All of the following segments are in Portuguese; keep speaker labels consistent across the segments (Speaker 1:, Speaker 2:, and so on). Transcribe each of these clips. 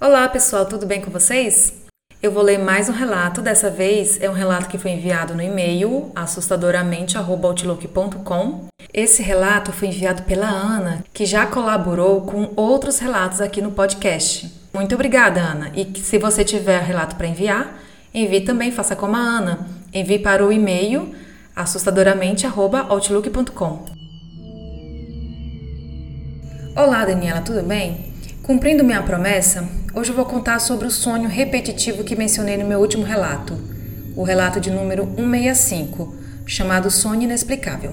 Speaker 1: Olá pessoal, tudo bem com vocês? Eu vou ler mais um relato, dessa vez é um relato que foi enviado no e-mail assustadoramente.outlook.com. Esse relato foi enviado pela Ana, que já colaborou com outros relatos aqui no podcast. Muito obrigada, Ana. E se você tiver relato para enviar, envie também, faça como a Ana. Envie para o e-mail assustadoramente.outlook.com. Olá, Daniela, tudo bem? Cumprindo minha promessa, hoje eu vou contar sobre o sonho repetitivo que mencionei no meu último relato, o relato de número 165, chamado Sonho Inexplicável.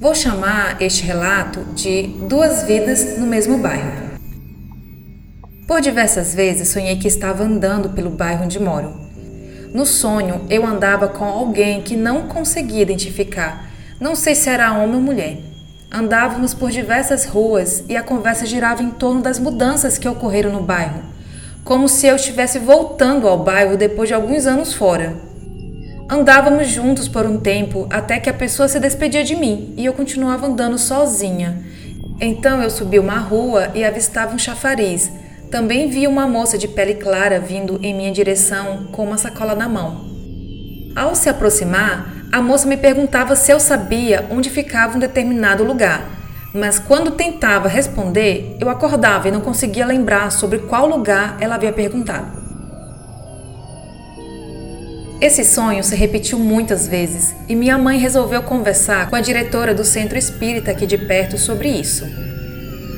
Speaker 1: Vou chamar este relato de Duas Vidas no Mesmo Bairro. Por diversas vezes sonhei que estava andando pelo bairro onde moro. No sonho, eu andava com alguém que não conseguia identificar, não sei se era homem ou mulher. Andávamos por diversas ruas e a conversa girava em torno das mudanças que ocorreram no bairro, como se eu estivesse voltando ao bairro depois de alguns anos fora. Andávamos juntos por um tempo até que a pessoa se despedia de mim e eu continuava andando sozinha. Então eu subi uma rua e avistava um chafariz. Também vi uma moça de pele clara vindo em minha direção com uma sacola na mão. Ao se aproximar, a moça me perguntava se eu sabia onde ficava um determinado lugar, mas quando tentava responder, eu acordava e não conseguia lembrar sobre qual lugar ela havia perguntado. Esse sonho se repetiu muitas vezes e minha mãe resolveu conversar com a diretora do centro espírita aqui de perto sobre isso.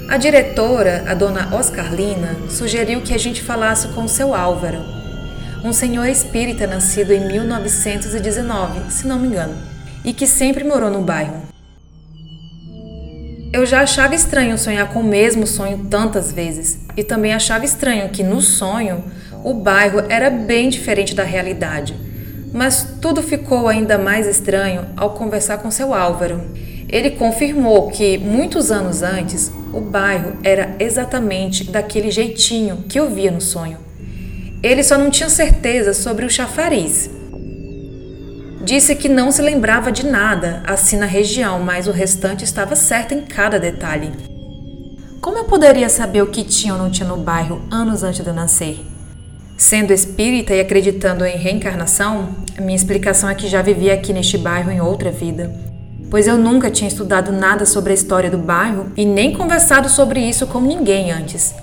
Speaker 1: A diretora, a dona Oscarlina, sugeriu que a gente falasse com o seu Álvaro, um senhor espírita nascido em 1919, se não me engano, e que sempre morou no bairro. Eu já achava estranho sonhar com o mesmo sonho tantas vezes, e também achava estranho que no sonho o bairro era bem diferente da realidade. Mas tudo ficou ainda mais estranho ao conversar com seu Álvaro. Ele confirmou que, muitos anos antes, o bairro era exatamente daquele jeitinho que eu via no sonho. Ele só não tinha certeza sobre o chafariz. Disse que não se lembrava de nada assim na região, mas o restante estava certo em cada detalhe. Como eu poderia saber o que tinha ou não tinha no bairro anos antes de eu nascer? Sendo espírita e acreditando em reencarnação, minha explicação é que já vivia aqui neste bairro em outra vida, pois eu nunca tinha estudado nada sobre a história do bairro e nem conversado sobre isso com ninguém antes.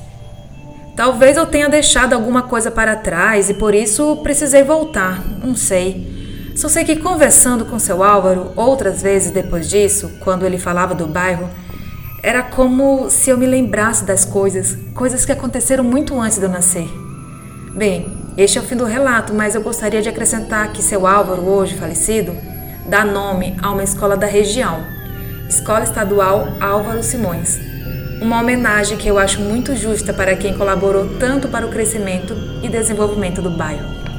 Speaker 1: Talvez eu tenha deixado alguma coisa para trás e por isso precisei voltar, não sei. Só sei que conversando com seu Álvaro outras vezes depois disso, quando ele falava do bairro, era como se eu me lembrasse das coisas, coisas que aconteceram muito antes de eu nascer. Bem, este é o fim do relato, mas eu gostaria de acrescentar que seu Álvaro, hoje falecido, dá nome a uma escola da região, Escola Estadual Álvaro Simões, uma homenagem que eu acho muito justa para quem colaborou tanto para o crescimento e desenvolvimento do bairro.